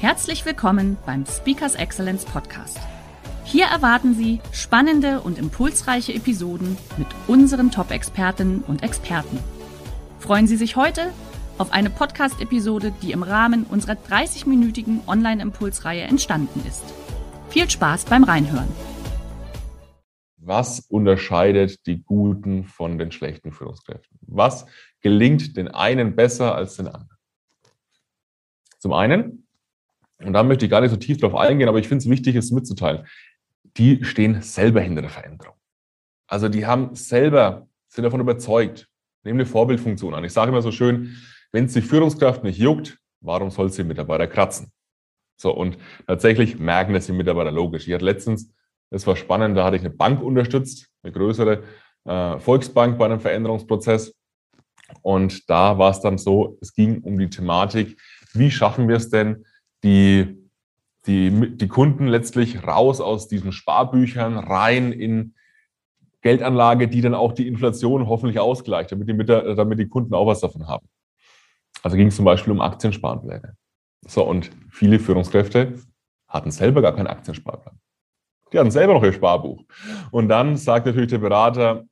Herzlich willkommen beim Speakers Excellence Podcast. Hier erwarten Sie spannende und impulsreiche Episoden mit unseren Top-Expertinnen und Experten. Freuen Sie sich heute auf eine Podcast-Episode, die im Rahmen unserer 30-minütigen Online-Impulsreihe entstanden ist. Viel Spaß beim Reinhören. Was unterscheidet die guten von den schlechten Führungskräften? Was gelingt den einen besser als den anderen? Zum einen und da möchte ich gar nicht so tief drauf eingehen, aber ich finde es wichtig, es mitzuteilen. Die stehen selber hinter der Veränderung. Also die haben selber, sind davon überzeugt, nehmen eine Vorbildfunktion an. Ich sage immer so schön, wenn es die Führungskraft nicht juckt, warum soll sie Mitarbeiter kratzen? So, und tatsächlich merken das die Mitarbeiter logisch. Ich hatte letztens, das war spannend, da hatte ich eine Bank unterstützt, eine größere äh, Volksbank bei einem Veränderungsprozess. Und da war es dann so, es ging um die Thematik, wie schaffen wir es denn, die, die, die Kunden letztlich raus aus diesen Sparbüchern rein in Geldanlage, die dann auch die Inflation hoffentlich ausgleicht, damit die, damit die Kunden auch was davon haben. Also ging es zum Beispiel um Aktiensparpläne. So, und viele Führungskräfte hatten selber gar keinen Aktiensparplan. Die hatten selber noch ihr Sparbuch. Und dann sagt natürlich der Berater,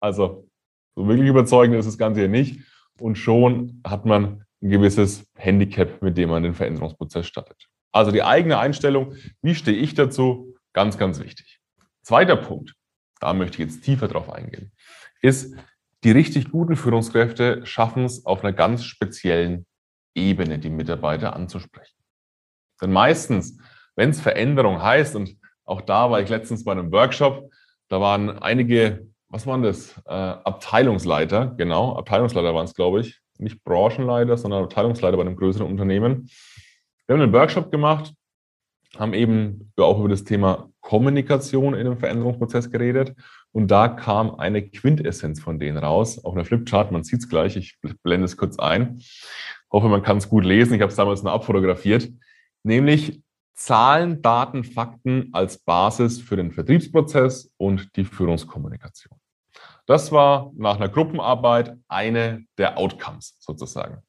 also so wirklich überzeugend ist das Ganze hier nicht. Und schon hat man ein gewisses Handicap, mit dem man den Veränderungsprozess startet. Also die eigene Einstellung, wie stehe ich dazu, ganz, ganz wichtig. Zweiter Punkt, da möchte ich jetzt tiefer drauf eingehen, ist, die richtig guten Führungskräfte schaffen es auf einer ganz speziellen Ebene, die Mitarbeiter anzusprechen. Denn meistens, wenn es Veränderung heißt, und auch da war ich letztens bei einem Workshop, da waren einige, was waren das? Äh, Abteilungsleiter, genau, Abteilungsleiter waren es, glaube ich, nicht Branchenleiter, sondern Abteilungsleiter bei einem größeren Unternehmen. Wir haben einen Workshop gemacht, haben eben auch über das Thema Kommunikation in einem Veränderungsprozess geredet. Und da kam eine Quintessenz von denen raus, auf einer Flipchart, man sieht es gleich, ich blende es kurz ein. Hoffe, man kann es gut lesen, ich habe es damals nur abfotografiert. Nämlich Zahlen, Daten, Fakten als Basis für den Vertriebsprozess und die Führungskommunikation. Das war nach einer Gruppenarbeit eine der Outcomes sozusagen.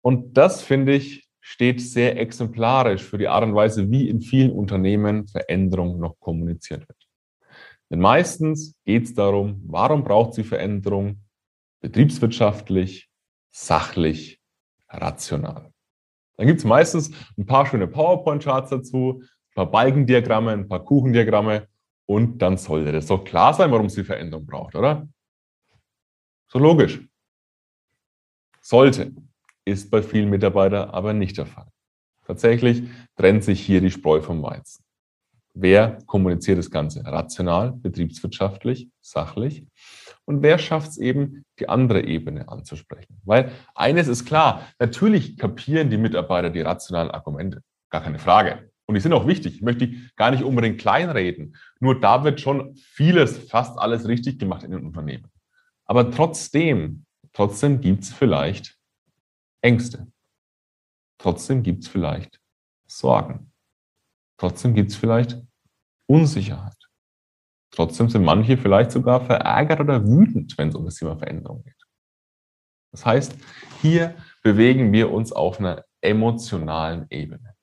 Und das, finde ich, steht sehr exemplarisch für die Art und Weise, wie in vielen Unternehmen Veränderung noch kommuniziert wird. Denn meistens geht es darum, warum braucht sie Veränderung? Betriebswirtschaftlich, sachlich, rational. Dann gibt es meistens ein paar schöne PowerPoint-Charts dazu, ein paar Balkendiagramme, ein paar Kuchendiagramme und dann sollte das doch klar sein, warum sie Veränderung braucht, oder? So logisch. Sollte, ist bei vielen Mitarbeitern aber nicht der Fall. Tatsächlich trennt sich hier die Spreu vom Weizen. Wer kommuniziert das Ganze rational, betriebswirtschaftlich, sachlich? Und wer schafft es eben, die andere Ebene anzusprechen? Weil eines ist klar, natürlich kapieren die Mitarbeiter die rationalen Argumente. Gar keine Frage. Und die sind auch wichtig. Ich möchte die gar nicht unbedingt kleinreden. Nur da wird schon vieles, fast alles richtig gemacht in den Unternehmen. Aber trotzdem, trotzdem gibt es vielleicht Ängste. Trotzdem gibt es vielleicht Sorgen. Trotzdem gibt es vielleicht Unsicherheit. Trotzdem sind manche vielleicht sogar verärgert oder wütend, wenn es um das Thema Veränderung geht. Das heißt, hier bewegen wir uns auf einer emotionalen Ebene.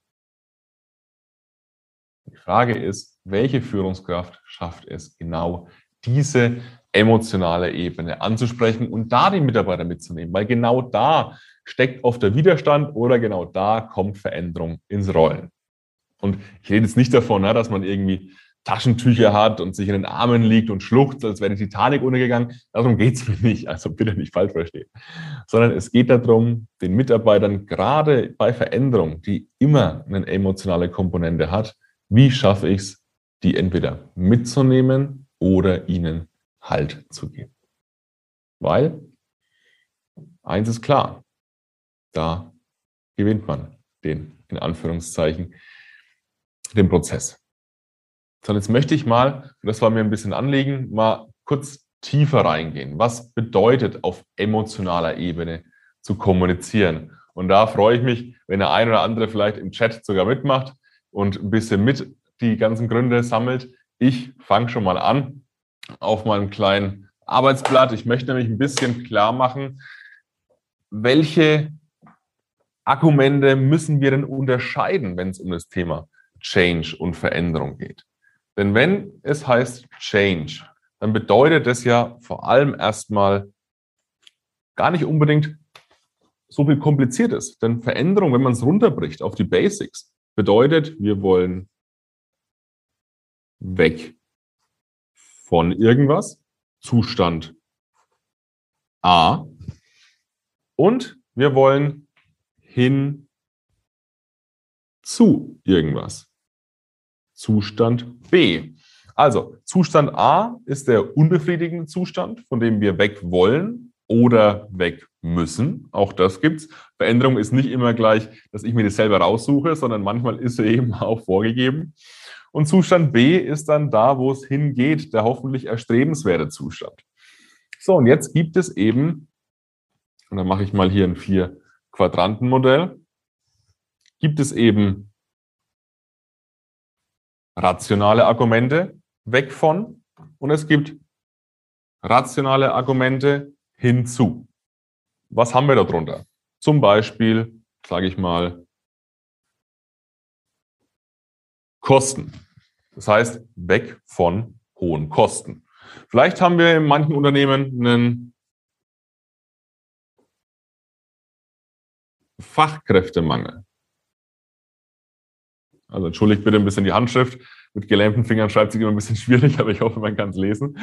Die Frage ist, welche Führungskraft schafft es genau diese emotionale Ebene anzusprechen und da die Mitarbeiter mitzunehmen, weil genau da steckt oft der Widerstand oder genau da kommt Veränderung ins Rollen. Und ich rede jetzt nicht davon, ne, dass man irgendwie Taschentücher hat und sich in den Armen liegt und schluchzt, als wäre die Titanic untergegangen. Darum geht es mir nicht, also bitte nicht falsch verstehen. Sondern es geht darum, den Mitarbeitern gerade bei Veränderung, die immer eine emotionale Komponente hat, wie schaffe ich es, die entweder mitzunehmen oder ihnen Halt zu geben? Weil eins ist klar, da gewinnt man den, in Anführungszeichen, den Prozess. So, jetzt möchte ich mal, das war mir ein bisschen Anliegen, mal kurz tiefer reingehen. Was bedeutet auf emotionaler Ebene zu kommunizieren? Und da freue ich mich, wenn der ein oder andere vielleicht im Chat sogar mitmacht und ein bisschen mit die ganzen Gründe sammelt. Ich fange schon mal an auf meinem kleinen Arbeitsblatt. Ich möchte nämlich ein bisschen klar machen, welche Argumente müssen wir denn unterscheiden, wenn es um das Thema Change und Veränderung geht. Denn wenn es heißt Change, dann bedeutet das ja vor allem erstmal gar nicht unbedingt so viel Kompliziertes. Denn Veränderung, wenn man es runterbricht auf die Basics, bedeutet, wir wollen weg von irgendwas, Zustand A, und wir wollen hin zu irgendwas, Zustand B. Also Zustand A ist der unbefriedigende Zustand, von dem wir weg wollen oder weg müssen. Auch das gibt's. Veränderung ist nicht immer gleich, dass ich mir das selber raussuche, sondern manchmal ist sie eben auch vorgegeben. Und Zustand B ist dann da, wo es hingeht, der hoffentlich erstrebenswerte Zustand. So, und jetzt gibt es eben, und dann mache ich mal hier ein Vier-Quadranten-Modell, gibt es eben rationale Argumente weg von und es gibt rationale Argumente hinzu. Was haben wir darunter? Zum Beispiel, sage ich mal, Kosten. Das heißt, weg von hohen Kosten. Vielleicht haben wir in manchen Unternehmen einen Fachkräftemangel. Also entschuldigt bitte ein bisschen die Handschrift. Mit gelähmten Fingern schreibt sich immer ein bisschen schwierig, aber ich hoffe, man kann es lesen.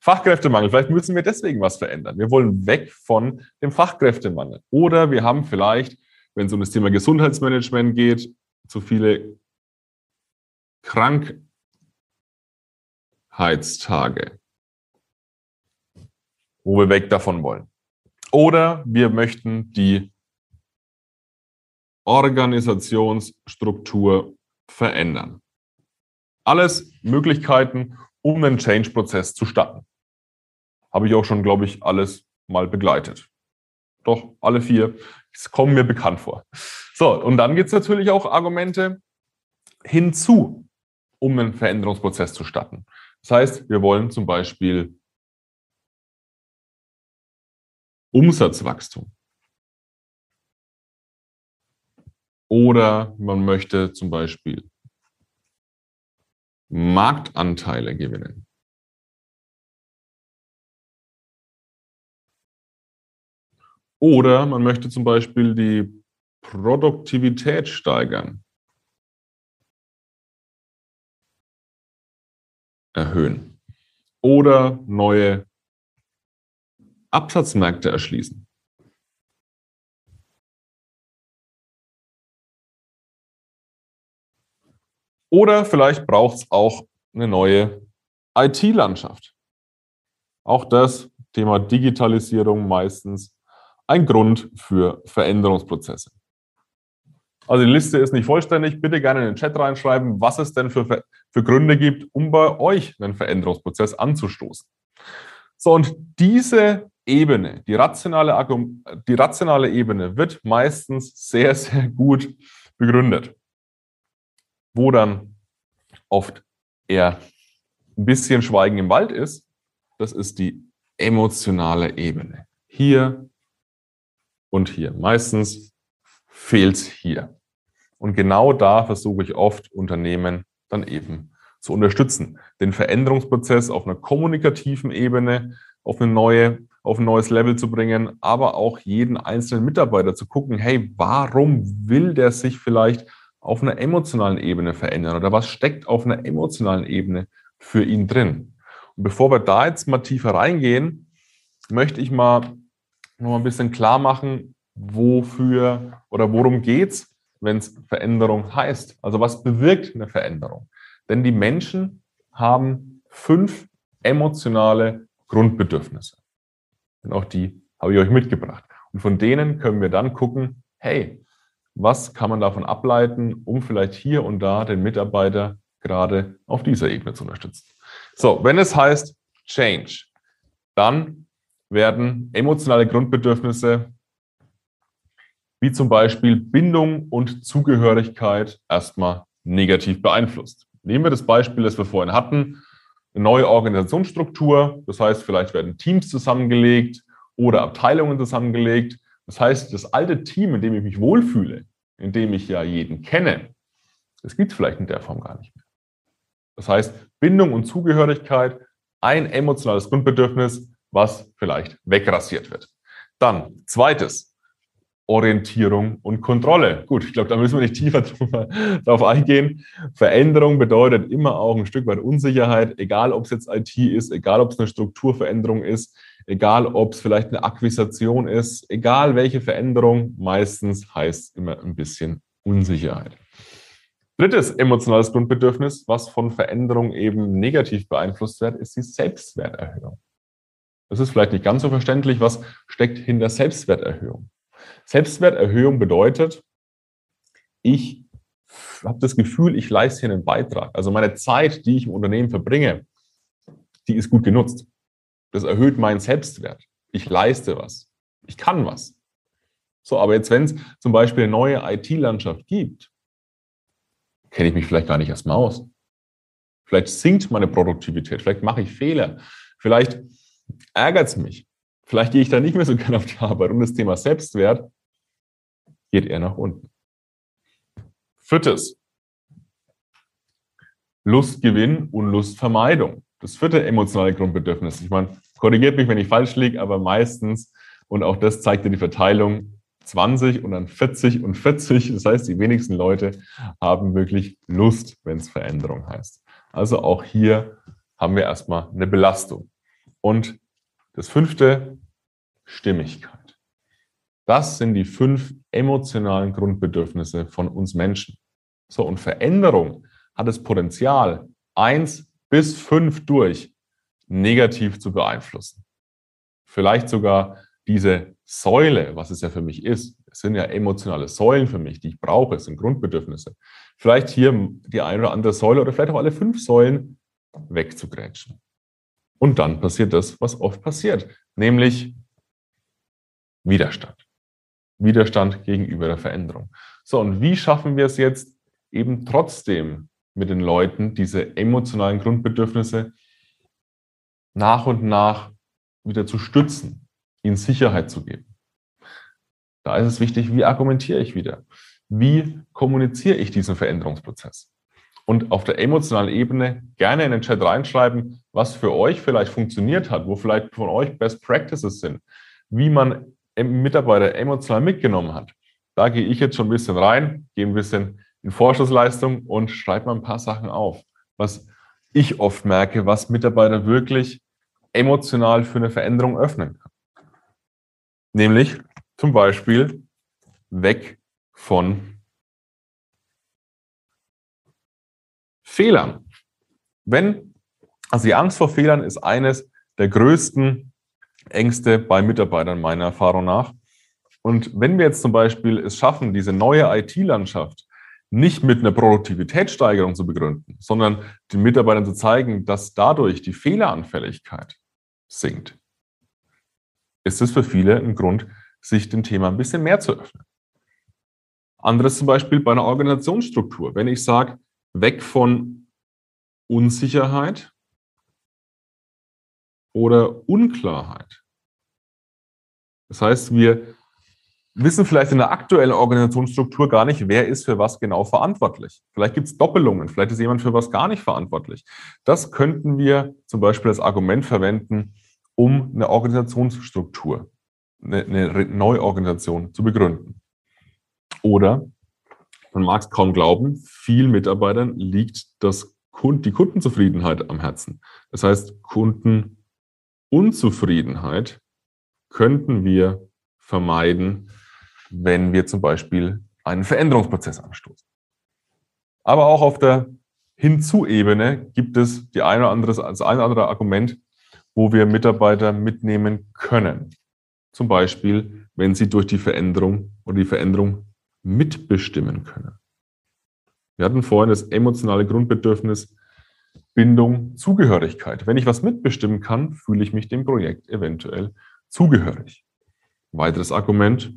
Fachkräftemangel. Vielleicht müssen wir deswegen was verändern. Wir wollen weg von dem Fachkräftemangel. Oder wir haben vielleicht, wenn es um das Thema Gesundheitsmanagement geht, zu viele Krankheitstage, wo wir weg davon wollen. Oder wir möchten die Organisationsstruktur verändern. Alles Möglichkeiten, um einen Change-Prozess zu starten. Habe ich auch schon, glaube ich, alles mal begleitet. Doch, alle vier, es kommen mir bekannt vor. So, und dann gibt es natürlich auch Argumente hinzu, um einen Veränderungsprozess zu starten. Das heißt, wir wollen zum Beispiel Umsatzwachstum. Oder man möchte zum Beispiel Marktanteile gewinnen. Oder man möchte zum Beispiel die Produktivität steigern, erhöhen oder neue Absatzmärkte erschließen. Oder vielleicht braucht es auch eine neue IT-Landschaft. Auch das Thema Digitalisierung meistens ein Grund für Veränderungsprozesse. Also die Liste ist nicht vollständig. Bitte gerne in den Chat reinschreiben, was es denn für, für Gründe gibt, um bei euch einen Veränderungsprozess anzustoßen. So, und diese Ebene, die rationale, die rationale Ebene, wird meistens sehr, sehr gut begründet wo dann oft eher ein bisschen Schweigen im Wald ist, das ist die emotionale Ebene. Hier und hier. Meistens fehlt es hier. Und genau da versuche ich oft Unternehmen dann eben zu unterstützen, den Veränderungsprozess auf einer kommunikativen Ebene auf eine neue, auf ein neues Level zu bringen, aber auch jeden einzelnen Mitarbeiter zu gucken, hey, warum will der sich vielleicht auf einer emotionalen Ebene verändern oder was steckt auf einer emotionalen Ebene für ihn drin. Und bevor wir da jetzt mal tiefer reingehen, möchte ich mal noch ein bisschen klar machen, wofür oder worum geht's, wenn es Veränderung heißt. Also was bewirkt eine Veränderung? Denn die Menschen haben fünf emotionale Grundbedürfnisse. Und auch die habe ich euch mitgebracht. Und von denen können wir dann gucken, hey, was kann man davon ableiten, um vielleicht hier und da den Mitarbeiter gerade auf dieser Ebene zu unterstützen. So, wenn es heißt Change, dann werden emotionale Grundbedürfnisse wie zum Beispiel Bindung und Zugehörigkeit erstmal negativ beeinflusst. Nehmen wir das Beispiel, das wir vorhin hatten, eine neue Organisationsstruktur, das heißt, vielleicht werden Teams zusammengelegt oder Abteilungen zusammengelegt. Das heißt, das alte Team, in dem ich mich wohlfühle, in dem ich ja jeden kenne, das gibt es vielleicht in der Form gar nicht mehr. Das heißt, Bindung und Zugehörigkeit, ein emotionales Grundbedürfnis, was vielleicht wegrasiert wird. Dann, zweites, Orientierung und Kontrolle. Gut, ich glaube, da müssen wir nicht tiefer darauf eingehen. Veränderung bedeutet immer auch ein Stück weit Unsicherheit, egal ob es jetzt IT ist, egal ob es eine Strukturveränderung ist, egal ob es vielleicht eine Akquisition ist, egal welche Veränderung, meistens heißt immer ein bisschen Unsicherheit. Drittes emotionales Grundbedürfnis, was von Veränderung eben negativ beeinflusst wird, ist die Selbstwerterhöhung. Das ist vielleicht nicht ganz so verständlich, was steckt hinter Selbstwerterhöhung. Selbstwerterhöhung bedeutet, ich habe das Gefühl, ich leiste hier einen Beitrag. Also meine Zeit, die ich im Unternehmen verbringe, die ist gut genutzt. Das erhöht meinen Selbstwert. Ich leiste was. Ich kann was. So, aber jetzt, wenn es zum Beispiel eine neue IT-Landschaft gibt, kenne ich mich vielleicht gar nicht erstmal aus. Vielleicht sinkt meine Produktivität, vielleicht mache ich Fehler, vielleicht ärgert es mich, vielleicht gehe ich da nicht mehr so gerne auf die Arbeit und das Thema Selbstwert geht eher nach unten. Viertes, Lustgewinn und Lustvermeidung. Das vierte emotionale Grundbedürfnis. Ich meine, korrigiert mich, wenn ich falsch liege, aber meistens, und auch das zeigt ja die Verteilung, 20 und dann 40 und 40. Das heißt, die wenigsten Leute haben wirklich Lust, wenn es Veränderung heißt. Also auch hier haben wir erstmal eine Belastung. Und das fünfte, Stimmigkeit. Das sind die fünf emotionalen Grundbedürfnisse von uns Menschen. So, und Veränderung hat das Potenzial, eins bis fünf durch negativ zu beeinflussen. Vielleicht sogar diese Säule, was es ja für mich ist, es sind ja emotionale Säulen für mich, die ich brauche, es sind Grundbedürfnisse. Vielleicht hier die eine oder andere Säule oder vielleicht auch alle fünf Säulen wegzugrätschen. Und dann passiert das, was oft passiert, nämlich Widerstand. Widerstand gegenüber der Veränderung. So, und wie schaffen wir es jetzt eben trotzdem mit den Leuten, diese emotionalen Grundbedürfnisse nach und nach wieder zu stützen, ihnen Sicherheit zu geben. Da ist es wichtig, wie argumentiere ich wieder? Wie kommuniziere ich diesen Veränderungsprozess? Und auf der emotionalen Ebene gerne in den Chat reinschreiben, was für euch vielleicht funktioniert hat, wo vielleicht von euch Best Practices sind, wie man Mitarbeiter emotional mitgenommen hat. Da gehe ich jetzt schon ein bisschen rein, gehe ein bisschen in Vorschussleistung und schreibe mal ein paar Sachen auf, was ich oft merke, was Mitarbeiter wirklich emotional für eine Veränderung öffnen kann. Nämlich zum Beispiel weg von Fehlern. Wenn, also die Angst vor Fehlern ist eines der größten Ängste bei Mitarbeitern meiner Erfahrung nach. Und wenn wir jetzt zum Beispiel es schaffen, diese neue IT-Landschaft nicht mit einer Produktivitätssteigerung zu begründen, sondern den Mitarbeitern zu zeigen, dass dadurch die Fehleranfälligkeit sinkt, ist es für viele ein Grund, sich dem Thema ein bisschen mehr zu öffnen. Anderes zum Beispiel bei einer Organisationsstruktur. Wenn ich sage, weg von Unsicherheit oder Unklarheit. Das heißt, wir wissen vielleicht in der aktuellen Organisationsstruktur gar nicht, wer ist für was genau verantwortlich. Vielleicht gibt es Doppelungen, vielleicht ist jemand für was gar nicht verantwortlich. Das könnten wir zum Beispiel als Argument verwenden, um eine Organisationsstruktur, eine, eine Neuorganisation zu begründen. Oder, man mag es kaum glauben, vielen Mitarbeitern liegt das die Kundenzufriedenheit am Herzen. Das heißt, Kundenunzufriedenheit könnten wir vermeiden, wenn wir zum Beispiel einen Veränderungsprozess anstoßen. Aber auch auf der Hinzu-Ebene gibt es die eine oder andere, das ein oder andere Argument, wo wir Mitarbeiter mitnehmen können. Zum Beispiel, wenn sie durch die Veränderung oder die Veränderung mitbestimmen können. Wir hatten vorhin das emotionale Grundbedürfnis Bindung, Zugehörigkeit. Wenn ich was mitbestimmen kann, fühle ich mich dem Projekt eventuell zugehörig. Weiteres Argument.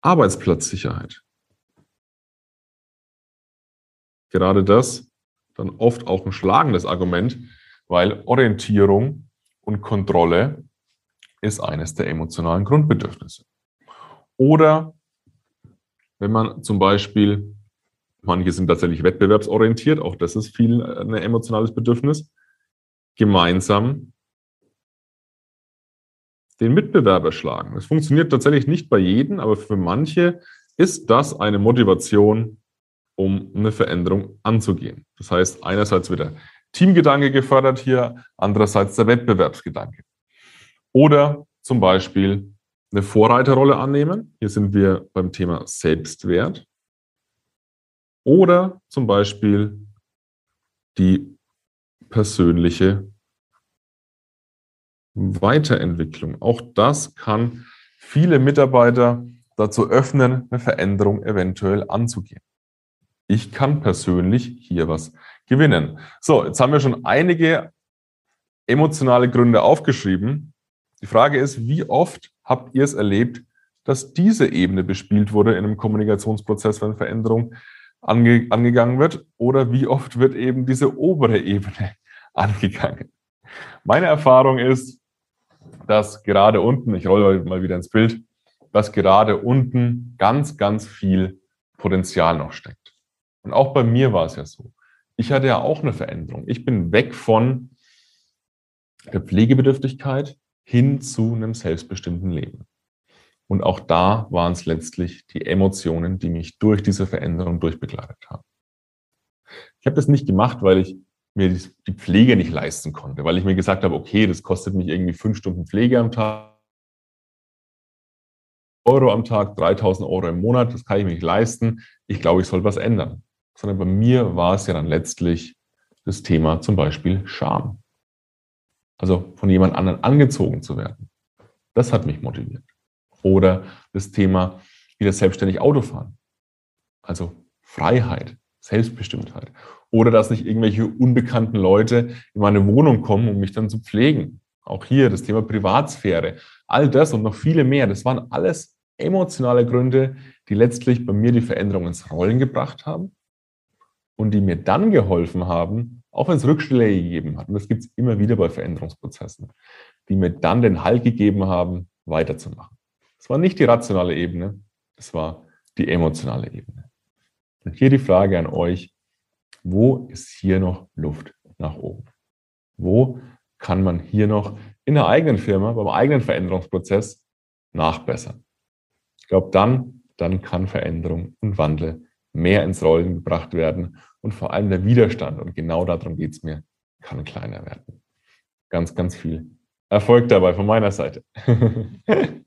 Arbeitsplatzsicherheit. Gerade das dann oft auch ein schlagendes Argument, weil Orientierung und Kontrolle ist eines der emotionalen Grundbedürfnisse. Oder wenn man zum Beispiel, manche sind tatsächlich wettbewerbsorientiert, auch das ist viel ein emotionales Bedürfnis, gemeinsam den Mitbewerber schlagen. Das funktioniert tatsächlich nicht bei jedem, aber für manche ist das eine Motivation, um eine Veränderung anzugehen. Das heißt, einerseits wird der Teamgedanke gefördert hier, andererseits der Wettbewerbsgedanke. Oder zum Beispiel eine Vorreiterrolle annehmen. Hier sind wir beim Thema Selbstwert. Oder zum Beispiel die persönliche Weiterentwicklung. Auch das kann viele Mitarbeiter dazu öffnen, eine Veränderung eventuell anzugehen. Ich kann persönlich hier was gewinnen. So, jetzt haben wir schon einige emotionale Gründe aufgeschrieben. Die Frage ist, wie oft habt ihr es erlebt, dass diese Ebene bespielt wurde in einem Kommunikationsprozess, wenn Veränderung ange angegangen wird? Oder wie oft wird eben diese obere Ebene angegangen? Meine Erfahrung ist, dass gerade unten, ich rolle mal wieder ins Bild, dass gerade unten ganz, ganz viel Potenzial noch steckt. Und auch bei mir war es ja so. Ich hatte ja auch eine Veränderung. Ich bin weg von der Pflegebedürftigkeit hin zu einem selbstbestimmten Leben. Und auch da waren es letztlich die Emotionen, die mich durch diese Veränderung durchbegleitet haben. Ich habe das nicht gemacht, weil ich mir die Pflege nicht leisten konnte, weil ich mir gesagt habe, okay, das kostet mich irgendwie fünf Stunden Pflege am Tag, Euro am Tag, 3000 Euro im Monat, das kann ich mir nicht leisten. Ich glaube, ich soll was ändern. Sondern bei mir war es ja dann letztlich das Thema zum Beispiel Scham. Also von jemand anderen angezogen zu werden. Das hat mich motiviert. Oder das Thema wieder selbstständig Autofahren. Also Freiheit, Selbstbestimmtheit. Oder dass nicht irgendwelche unbekannten Leute in meine Wohnung kommen, um mich dann zu pflegen. Auch hier das Thema Privatsphäre. All das und noch viele mehr. Das waren alles emotionale Gründe, die letztlich bei mir die Veränderung ins Rollen gebracht haben und die mir dann geholfen haben, auch wenn es Rückschläge gegeben hat, und das gibt es immer wieder bei Veränderungsprozessen, die mir dann den Halt gegeben haben, weiterzumachen. Es war nicht die rationale Ebene, es war die emotionale Ebene. Und hier die Frage an euch, wo ist hier noch Luft nach oben? Wo kann man hier noch in der eigenen Firma, beim eigenen Veränderungsprozess nachbessern? Ich glaube, dann, dann kann Veränderung und Wandel mehr ins Rollen gebracht werden und vor allem der Widerstand, und genau darum geht es mir, kann kleiner werden. Ganz, ganz viel Erfolg dabei von meiner Seite.